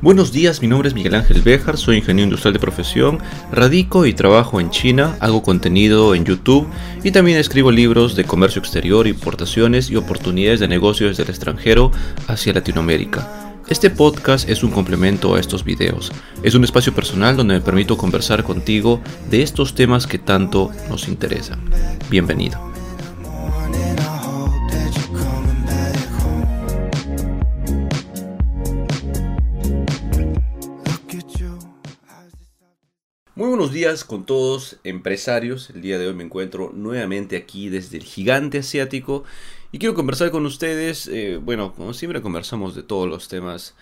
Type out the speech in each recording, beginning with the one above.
Buenos días, mi nombre es Miguel Ángel Béjar, soy ingeniero industrial de profesión, radico y trabajo en China, hago contenido en YouTube y también escribo libros de comercio exterior, importaciones y oportunidades de negocios desde el extranjero hacia Latinoamérica. Este podcast es un complemento a estos videos. Es un espacio personal donde me permito conversar contigo de estos temas que tanto nos interesan. Bienvenido. Muy buenos días con todos empresarios. El día de hoy me encuentro nuevamente aquí desde el gigante asiático y quiero conversar con ustedes. Eh, bueno, como siempre conversamos de todos los temas.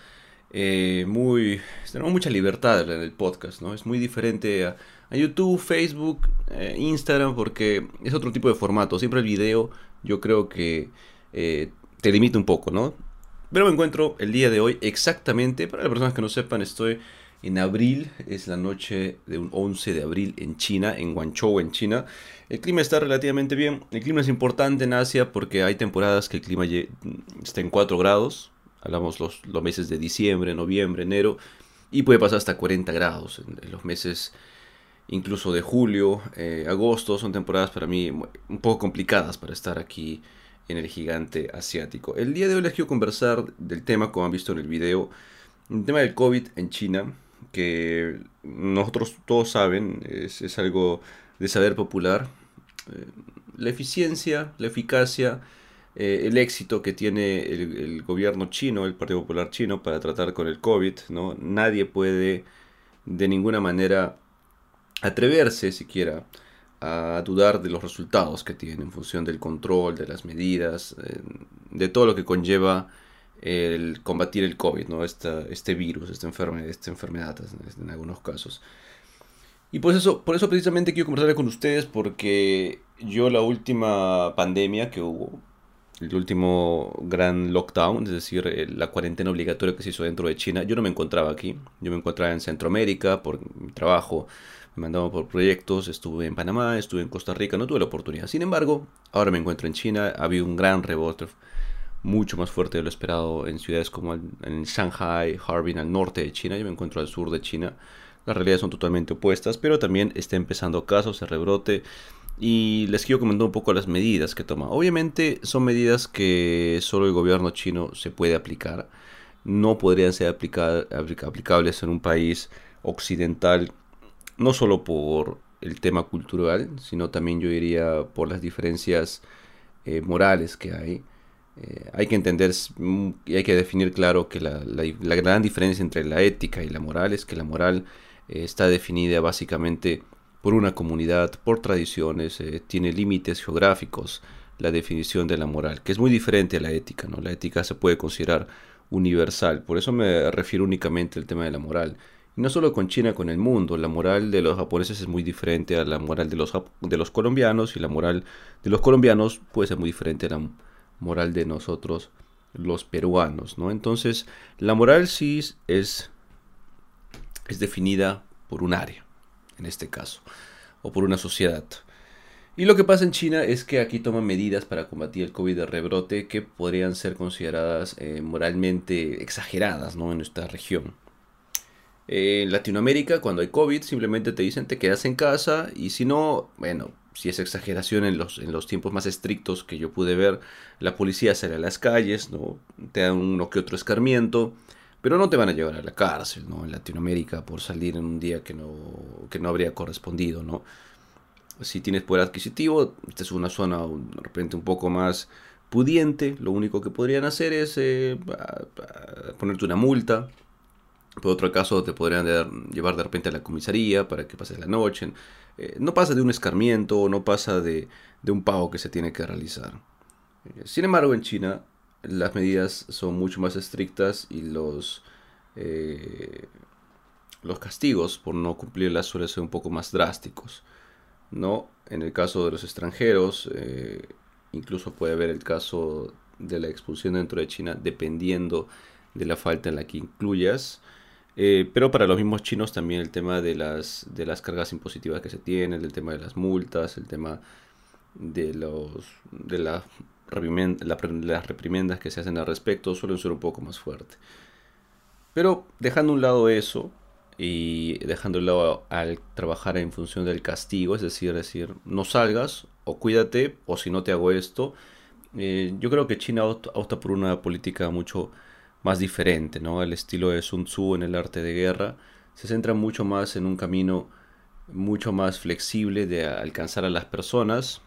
Eh, muy tenemos mucha libertad en el podcast, ¿no? Es muy diferente a, YouTube, Facebook, eh, Instagram porque es otro tipo de formato. Siempre el video yo creo que te limita un poco, ¿no? Pero me encuentro el día de hoy exactamente, para las personas que no sepan, estoy en abril, es la noche de un 11 de abril en China, en Guangzhou, en China. El clima está relativamente bien. El clima es importante en Asia porque hay temporadas que el clima está en 4 grados. Hablamos los, los meses de diciembre, noviembre, enero. Y puede pasar hasta 40 grados en, los meses incluso de julio, eh, agosto. Son temporadas para mí un poco complicadas para estar aquí en el gigante asiático. El día de hoy les quiero conversar del tema, como han visto en el video, el tema del COVID en China que nosotros todos saben, es, algo de saber popular. Eh, la eficiencia, la eficacia, eh, el éxito que tiene el, gobierno chino, el Partido Popular chino, para tratar con el COVID. ¿no? Nadie puede de ninguna manera atreverse siquiera a dudar de los resultados que tiene en función del control, de las medidas, eh, de todo lo que conlleva el combatir el COVID, ¿no? este virus, esta enfermedad, esta enfermedad en algunos casos. Y por eso, por eso precisamente quiero conversar con ustedes porque yo la última pandemia que hubo, el último gran lockdown, es decir, la cuarentena obligatoria que se hizo dentro de China, yo no me encontraba aquí, yo me encontraba en Centroamérica por mi trabajo, me mandaban por proyectos, estuve en Panamá, estuve en Costa Rica, no tuve la oportunidad. Sin embargo, ahora me encuentro en China, ha habido un gran rebote mucho más fuerte de lo esperado en ciudades como en Shanghai, Harbin al norte de China, yo me encuentro al sur de China. Las realidades son totalmente opuestas, pero también está empezando casos, se rebrote. Y les quiero comentar un poco las medidas que toma. Obviamente son medidas que solo el gobierno chino se puede aplicar. No podrían ser aplicables en un país occidental, no solo por el tema cultural, sino también yo diría por las diferencias eh, morales que hay. Eh, hay que entender mm, y hay que definir claro que la, gran diferencia entre la ética y la moral es que la moral eh, está definida básicamente por una comunidad, por tradiciones, eh, tiene límites geográficos la definición de la moral, que es muy diferente a la ética. ¿no? La ética se puede considerar universal, por eso me refiero únicamente al tema de la moral. Y no solo con China, con el mundo. La moral de los japoneses es muy diferente a la moral de los, de los colombianos y la moral de los colombianos puede ser muy diferente a la moral de nosotros los peruanos, ¿no? Entonces, la moral sí es, es definida por un área, en este caso, o por una sociedad. Y lo que pasa en China es que aquí toman medidas para combatir el COVID de rebrote que podrían ser consideradas eh, moralmente exageradas ¿no? en nuestra región. en Latinoamérica, cuando hay COVID, simplemente te dicen te quedas en casa y si no, bueno, si es exageración en los, en los tiempos más estrictos que yo pude ver, la policía sale a las calles, ¿no? te dan uno que otro escarmiento, pero no te van a llevar a la cárcel ¿no? en Latinoamérica por salir en un día que no, que no habría correspondido. ¿no? Si tienes poder adquisitivo, esta es una zona de repente un poco más pudiente, lo único que podrían hacer es eh, ponerte una multa. Por otro caso, te podrían llevar de repente a la comisaría para que pases la noche. Eh, no pasa de un escarmiento, no pasa de, un pago que se tiene que realizar. Eh, sin embargo, en China las medidas son mucho más estrictas y los, eh, los castigos por no cumplirlas suelen ser un poco más drásticos. ¿no? En el caso de los extranjeros, incluso puede haber el caso de la expulsión dentro de China dependiendo de la falta en la que incluyas. Eh, pero para los mismos chinos también el tema de las, de las cargas impositivas que se tienen, el tema de las multas, el tema de, los, de las reprimendas que se hacen al respecto suelen ser un poco más fuertes. Pero dejando un lado eso y dejando a un lado al trabajar en función del castigo, es decir, decir, no salgas o cuídate o si no te hago esto, eh, yo creo que China opta por una política mucho más diferente, ¿no? El estilo de Sun Tzu en el arte de guerra se centra mucho más en un camino mucho más flexible de alcanzar a las personas.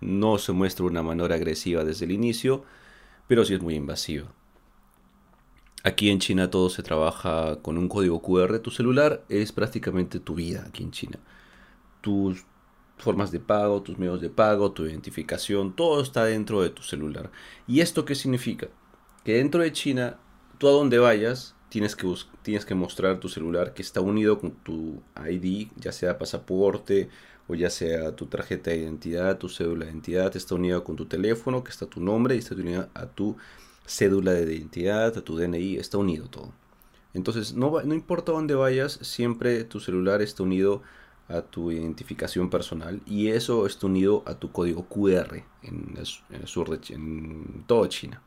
No se muestra una manera agresiva desde el inicio, pero sí es muy invasiva. Aquí en China todo se trabaja con un código QR. Tu celular es prácticamente tu vida aquí en China. Tus formas de pago, tus medios de pago, tu identificación, todo está dentro de tu celular. ¿Y esto qué significa? Que dentro de China, tú a donde vayas, tienes que, tienes que mostrar tu celular que está unido con tu ID, ya sea pasaporte o ya sea tu tarjeta de identidad, tu cédula de identidad, está unido con tu teléfono, que está tu nombre y está unido a tu cédula de identidad, a tu DNI, está unido todo. Entonces, no, no importa dónde vayas, siempre tu celular está unido a tu identificación personal y eso está unido a tu código QR en el, sur de en todo China.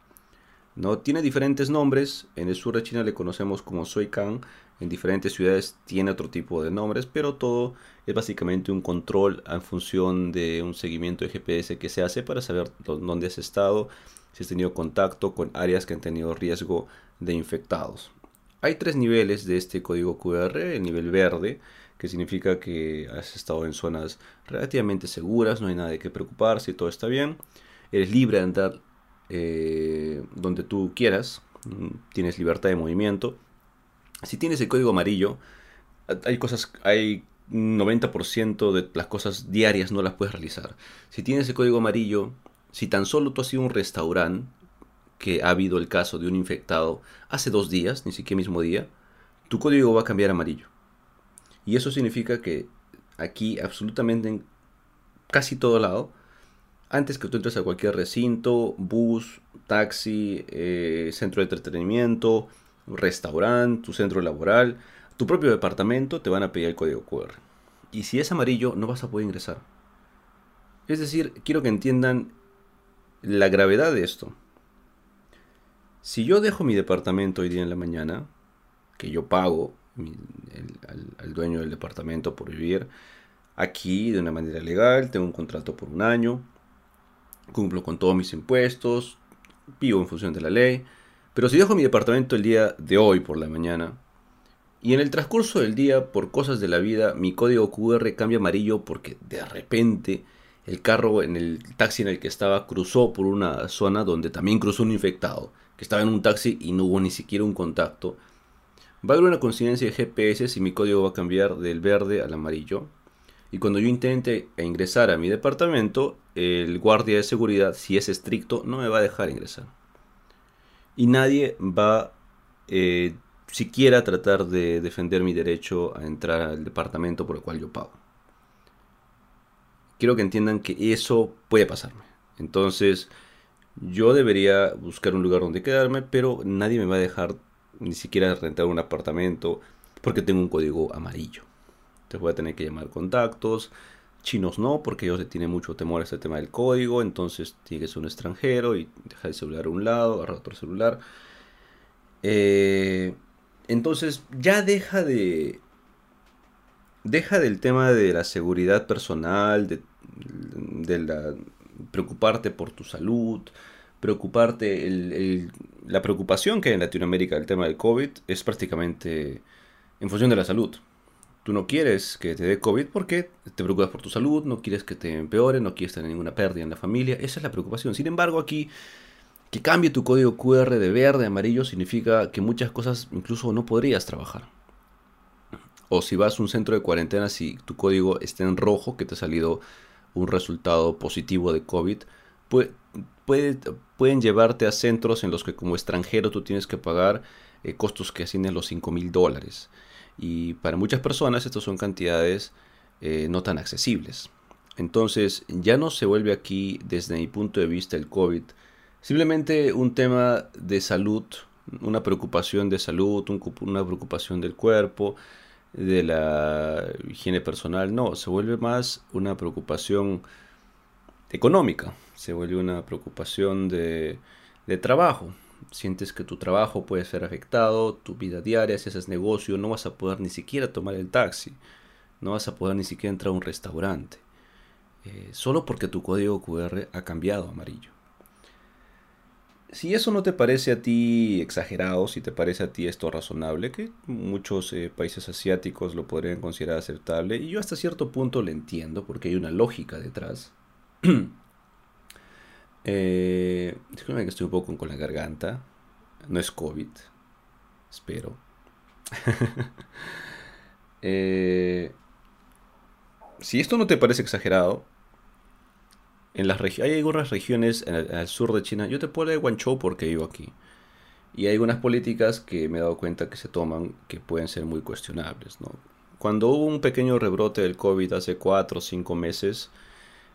¿No? Tiene diferentes nombres, en el sur de China le conocemos como Soikan, en diferentes ciudades tiene otro tipo de nombres, pero todo es básicamente un control en función de un seguimiento de GPS que se hace para saber dónde has estado, si has tenido contacto con áreas que han tenido riesgo de infectados. Hay tres niveles de este código QR, el nivel verde, que significa que has estado en zonas relativamente seguras, no hay nada de qué preocuparse, todo está bien. Eres libre de andar eh, donde tú quieras, mm, tienes libertad de movimiento. Si tienes el código amarillo, hay cosas, hay 90% de las cosas diarias no las puedes realizar. Si tienes el código amarillo, si tan solo tú has ido a un restaurante que ha habido el caso de un infectado hace dos días, ni siquiera mismo día, tu código va a cambiar a amarillo. Y eso significa que aquí absolutamente en casi todo lado antes que tú entres a cualquier recinto, bus, taxi, eh, centro de entretenimiento, restaurante, tu centro laboral, tu propio departamento, te van a pedir el código QR. Y si es amarillo, no vas a poder ingresar. Es decir, quiero que entiendan la gravedad de esto. Si yo dejo mi departamento hoy día en la mañana, que yo pago al dueño del departamento por vivir aquí de una manera legal, tengo un contrato por un año, cumplo con todos mis impuestos, vivo en función de la ley, pero si dejo mi departamento el día de hoy por la mañana, y en el transcurso del día, por cosas de la vida, mi código QR cambia amarillo porque de repente el carro en el taxi en el que estaba cruzó por una zona donde también cruzó un infectado, que estaba en un taxi y no hubo ni siquiera un contacto. Va a haber una coincidencia de GPS si mi código va a cambiar del verde al amarillo. Y cuando yo intente ingresar a mi departamento, el guardia de seguridad, si es estricto, no me va a dejar ingresar. Y nadie va eh, siquiera a tratar de defender mi derecho a entrar al departamento por el cual yo pago. Quiero que entiendan que eso puede pasarme. Entonces, yo debería buscar un lugar donde quedarme, pero nadie me va a dejar ni siquiera rentar un apartamento porque tengo un código amarillo. Entonces voy a tener que llamar contactos. Chinos no, porque ellos tienen mucho temor a este tema del código. Entonces tiene que ser un extranjero y dejar el celular a un lado, agarrar otro celular. Eh, entonces ya deja de. Deja del tema de la seguridad personal, de, preocuparte por tu salud, preocuparte, la preocupación que hay en Latinoamérica del tema del COVID es prácticamente en función de la salud. Tú no quieres que te dé COVID porque te preocupas por tu salud, no quieres que te empeore, no quieres tener ninguna pérdida en la familia. Esa es la preocupación. Sin embargo, aquí que cambie tu código QR de verde a amarillo significa que muchas cosas incluso no podrías trabajar. O si vas a un centro de cuarentena, si tu código está en rojo, que te ha salido un resultado positivo de COVID, pueden llevarte a centros en los que como extranjero tú tienes que pagar eh, costos que ascienden los 5 mil dólares. Y para muchas personas estas son cantidades eh, no tan accesibles. Entonces ya no se vuelve aquí, desde mi punto de vista, el COVID simplemente un tema de salud, una preocupación de salud, una preocupación del cuerpo, de la higiene personal. No, se vuelve más una preocupación económica, se vuelve una preocupación de, de trabajo. Sientes que tu trabajo puede ser afectado, tu vida diaria, si haces negocio, no vas a poder ni siquiera tomar el taxi, no vas a poder ni siquiera entrar a un restaurante, eh, solo porque tu código QR ha cambiado a amarillo. Si eso no te parece a ti exagerado, si te parece a ti esto razonable, que muchos eh, países asiáticos lo podrían considerar aceptable, y yo hasta cierto punto lo entiendo porque hay una lógica detrás. eh, que estoy un poco con la garganta, no es COVID, espero. eh, si esto no te parece exagerado, en las hay algunas regiones en el, sur de China, yo te puedo de Guangzhou porque vivo aquí. Y hay algunas políticas que me he dado cuenta que se toman que pueden ser muy cuestionables. Cuando hubo un pequeño rebrote del COVID hace 4 o 5 meses,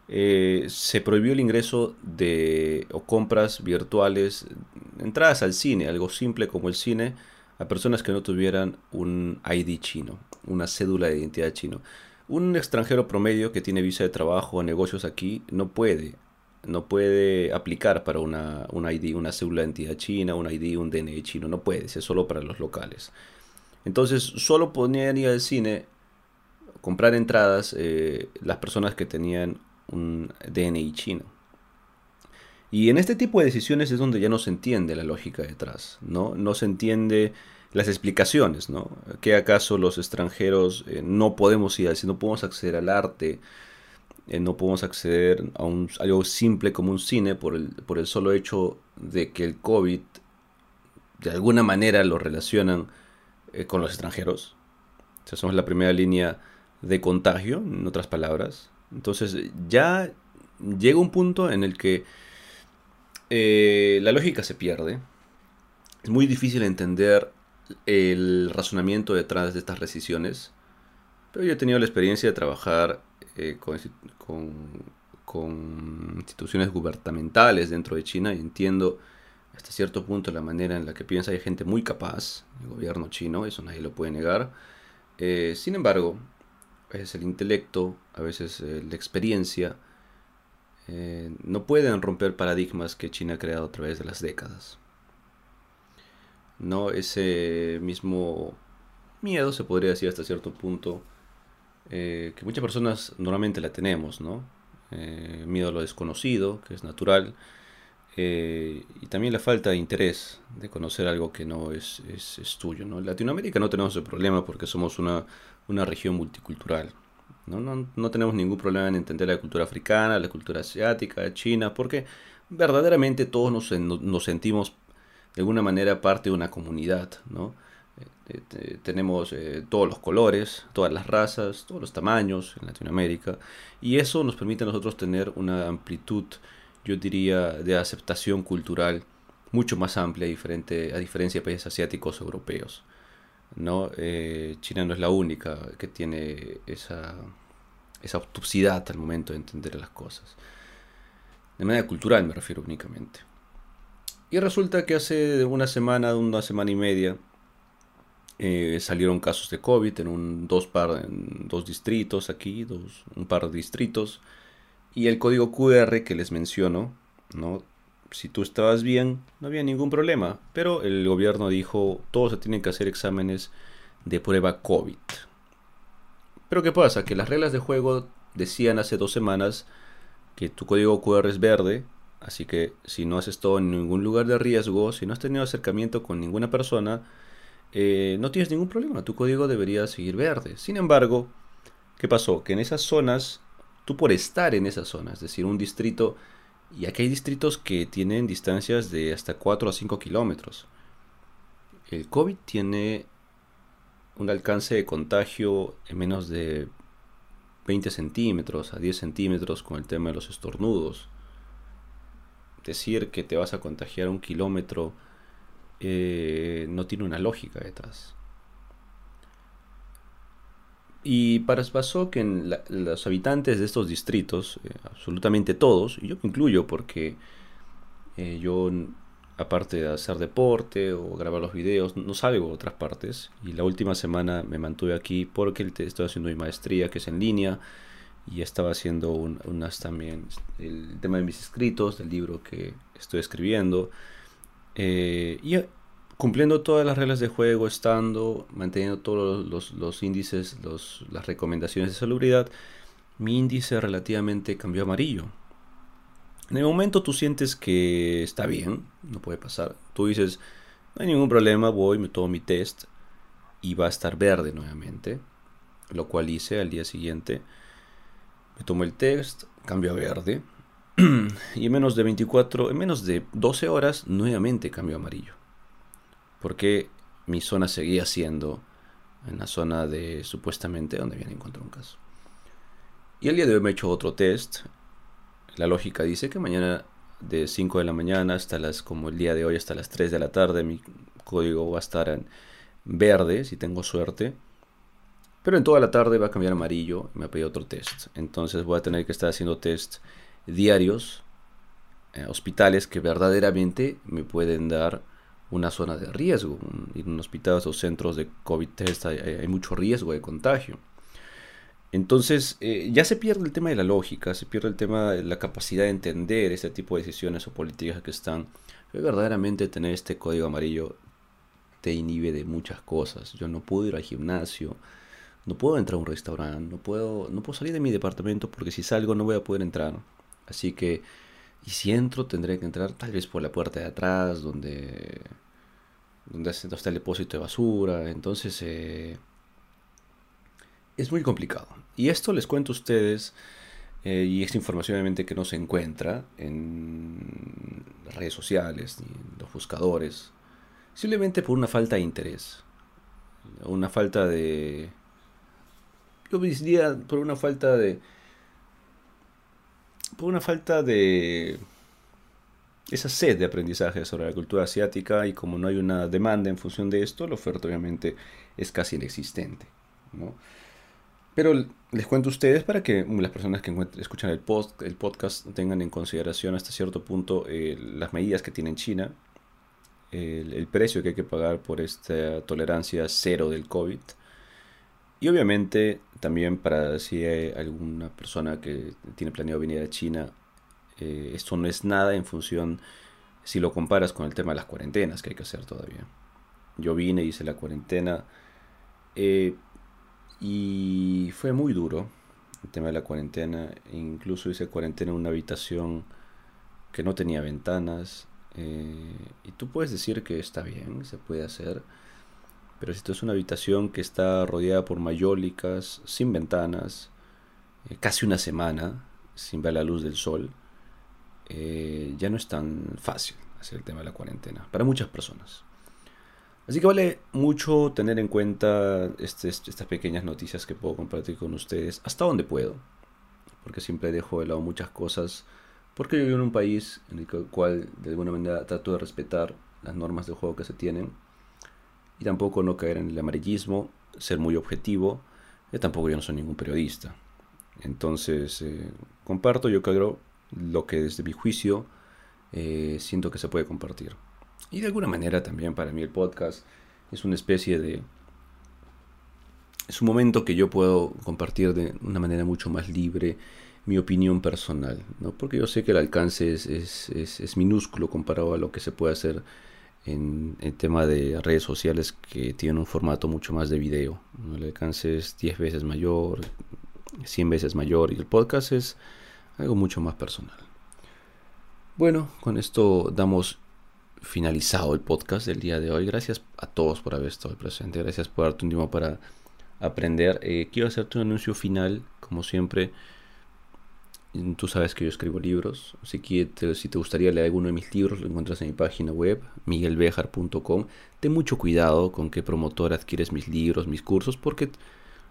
eh, se prohibió el ingreso de compras virtuales, entradas al cine, algo simple como el cine, a personas que no tuvieran un ID chino, una cédula de identidad chino. Un extranjero promedio que tiene visa de trabajo o negocios aquí no puede, no puede aplicar para una, un ID, una cédula de identidad china, un ID, un DNI chino, no puede, es solo para los locales. Entonces, solo podían ir al cine, comprar entradas eh, las personas que tenían un DNI chino. Y en este tipo de decisiones es donde ya no se entiende la lógica detrás, ¿no? No se entiende las explicaciones, ¿no? ¿Que acaso los extranjeros eh, no podemos ir, si no podemos acceder al arte, eh, no podemos acceder a un, algo simple como un cine por el, por el solo hecho de que el COVID de alguna manera lo relacionan eh, con los extranjeros? O sea, somos la primera línea de contagio, en otras palabras. Entonces ya llega un punto en el que la lógica se pierde. Es muy difícil entender el razonamiento detrás de estas decisiones, pero yo he tenido la experiencia de trabajar eh, con, instituciones gubernamentales dentro de China y entiendo hasta cierto punto la manera en la que piensa. Hay gente muy capaz, el gobierno chino, eso nadie lo puede negar. Eh, sin embargo, a veces el intelecto, a veces eh, la experiencia, no pueden romper paradigmas que China ha creado a través de las décadas. ¿no? Ese mismo miedo, se podría decir hasta cierto punto, eh, que muchas personas normalmente la tenemos, ¿no? Eh, miedo a lo desconocido, que es natural, eh, y también la falta de interés de conocer algo que no es, es, tuyo, ¿no? En Latinoamérica no tenemos ese problema porque somos una, una región multicultural, ¿no? No, no tenemos ningún problema en entender la cultura africana, la cultura asiática, china, porque verdaderamente todos nos, nos sentimos de alguna manera parte de una comunidad, ¿no? Eh, tenemos eh, todos los colores, todas las razas, todos los tamaños en Latinoamérica y eso nos permite a nosotros tener una amplitud, yo diría, de aceptación cultural mucho más amplia diferente, a diferencia de países asiáticos o europeos. ¿No? Eh, China no es la única que tiene esa, esa obtusidad al momento de entender las cosas. De manera cultural me refiero únicamente. Y resulta que hace una semana, una semana y media, eh, salieron casos de COVID en, un, dos, par, dos distritos aquí, dos, un par de distritos. Y el código QR que les menciono, ¿no? Si tú estabas bien, no había ningún problema. Pero el gobierno dijo, todos se tienen que hacer exámenes de prueba COVID. Pero ¿qué pasa? Que las reglas de juego decían hace dos semanas que tu código QR es verde Así que si no has estado en ningún lugar de riesgo, si no has tenido acercamiento con ninguna persona, eh, no tienes ningún problema. Tu código debería seguir verde. Sin embargo, ¿qué pasó? Que en esas zonas, tú por estar en esas zonas, es decir, un distrito, y aquí hay distritos que tienen distancias de hasta 4 a 5 kilómetros. El COVID tiene un alcance de contagio en menos de 20 centímetros a 10 centímetros con el tema de los estornudos decir que te vas a contagiar un kilómetro eh, no tiene una lógica detrás. Y pasó que en los habitantes de estos distritos, eh, absolutamente todos, y yo me incluyo porque eh, yo, aparte de hacer deporte o grabar los videos, no salgo a otras partes. Y la última semana me mantuve aquí porque estoy haciendo mi maestría, que es en línea. y estaba haciendo unas también, el tema de mis escritos, del libro que estoy escribiendo, eh, y cumpliendo todas las reglas de juego, estando, manteniendo todos los, índices, las recomendaciones de salubridad, mi índice relativamente cambió a amarillo. En el momento tú sientes que está bien, no puede pasar. Tú dices, no hay ningún problema, voy, me tomo mi test y va a estar verde nuevamente. Lo cual hice al día siguiente. Me tomo el test, cambio a verde. y en menos de 24, en menos de 12 horas, nuevamente cambio a amarillo. Porque mi zona seguía siendo en la zona de supuestamente donde habían encontrado un caso. Y el día de hoy me he hecho otro test. La lógica dice que mañana de 5 de la mañana hasta las, como el día de hoy, hasta las 3 de la tarde, mi código va a estar en verde, si tengo suerte. Pero en toda la tarde va a cambiar amarillo y me ha pedido otro test. Entonces voy a tener que estar haciendo test diarios, eh, hospitales que verdaderamente me pueden dar una zona de riesgo. En hospitales o centros de COVID test hay mucho riesgo de contagio. Entonces, eh, ya se pierde el tema de la lógica, se pierde el tema de la capacidad de entender este tipo de decisiones o políticas que están. verdaderamente tener este código amarillo te inhibe de muchas cosas. Yo no puedo ir al gimnasio, no puedo entrar a un restaurante, no puedo, no puedo salir de mi departamento porque si salgo no voy a poder entrar. Así que, y si entro, tendré que entrar tal vez por la puerta de atrás, donde, donde está el depósito de basura. Entonces, eh, es muy complicado. Y esto les cuento a ustedes, eh, y es información obviamente que no se encuentra en redes sociales ni en los buscadores, simplemente por una falta de interés, una falta de... Yo diría por una falta de... Por una falta de... Esa sed de aprendizaje sobre la cultura asiática y como no hay una demanda en función de esto, la oferta obviamente es casi inexistente. ¿no? Pero les cuento a ustedes para que las personas que escuchan el, post, el podcast tengan en consideración hasta cierto punto eh, las medidas que tiene China, el, precio que hay que pagar por esta tolerancia cero del COVID. Y obviamente también para si hay alguna persona que tiene planeado venir a China, eh, esto no es nada en función si lo comparas con el tema de las cuarentenas que hay que hacer todavía. Yo vine, hice la cuarentena. Eh, y fue muy duro el tema de la cuarentena. Incluso hice cuarentena en una habitación que no tenía ventanas. Eh, y tú puedes decir que está bien, se puede hacer. Pero si esto es una habitación que está rodeada por mayólicas, sin ventanas, eh, casi una semana, sin ver la luz del sol, eh, ya no es tan fácil hacer el tema de la cuarentena para muchas personas. Así que vale mucho tener en cuenta este, estas pequeñas noticias que puedo compartir con ustedes hasta donde puedo. Porque siempre dejo de lado muchas cosas. Porque yo vivo en un país en el cual de alguna manera trato de respetar las normas de juego que se tienen. Y tampoco no caer en el amarillismo, ser muy objetivo. Y tampoco yo no soy ningún periodista. Entonces eh, comparto yo creo lo que desde mi juicio eh, siento que se puede compartir. Y de alguna manera también para mí el podcast es una especie de... Es un momento que yo puedo compartir de una manera mucho más libre mi opinión personal, ¿no? porque yo sé que el alcance es, es, es, minúsculo comparado a lo que se puede hacer en el tema de redes sociales que tienen un formato mucho más de video. El alcance es 10 veces mayor, 100 veces mayor y el podcast es algo mucho más personal. Bueno, con esto damos finalizado el podcast del día de hoy. Gracias a todos por haber estado presente. Gracias por darte un tiempo para aprender. Eh, quiero hacerte un anuncio final, como siempre. Tú sabes que yo escribo libros, así que si te gustaría leer alguno de mis libros, lo encuentras en mi página web, miguelbejar.com. Ten mucho cuidado con qué promotor adquieres mis libros, mis cursos, porque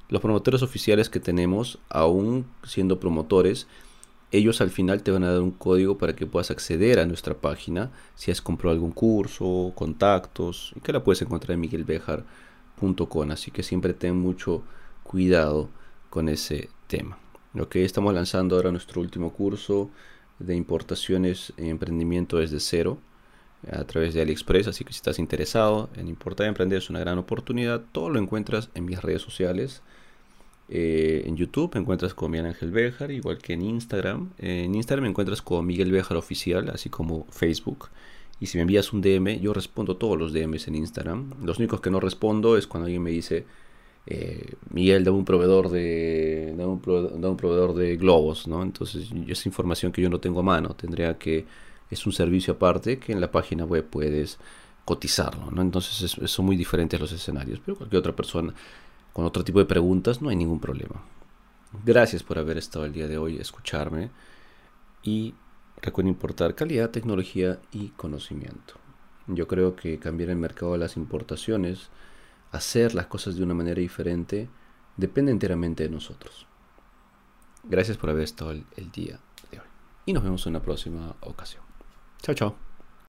los promotores oficiales que tenemos, aún siendo promotores, ellos al final te van a dar un código para que puedas acceder a nuestra página si has comprado algún curso, contactos, y que la puedes encontrar en miguelbejar.com. Así que siempre ten mucho cuidado con ese tema. Que estamos lanzando ahora nuestro último curso de importaciones y emprendimiento desde cero a través de AliExpress, así que si estás interesado en importar y emprender es una gran oportunidad, todo lo encuentras en mis redes sociales Eh, en YouTube me encuentras con Miguel Ángel Béjar, igual que en Instagram. en Instagram me encuentras con Miguel Béjar Oficial, así como Facebook. Y si me envías un DM, yo respondo todos los DMs en Instagram. Los únicos que no respondo es cuando alguien me dice, eh, Miguel, da un proveedor de da un, proveedor, de globos, ¿no? Entonces, esa información que yo no tengo a mano, tendría que es un servicio aparte que en la página web puedes cotizarlo, ¿no? Entonces, son muy diferentes los escenarios, pero cualquier otra persona con otro tipo de preguntas no hay ningún problema. Gracias por haber estado el día de hoy, escucharme y recuerden importar calidad, tecnología y conocimiento. Yo creo que cambiar el mercado de las importaciones hacer las cosas de una manera diferente depende enteramente de nosotros. Gracias por haber estado el, día de hoy. Y nos vemos en una próxima ocasión. Chao, chao.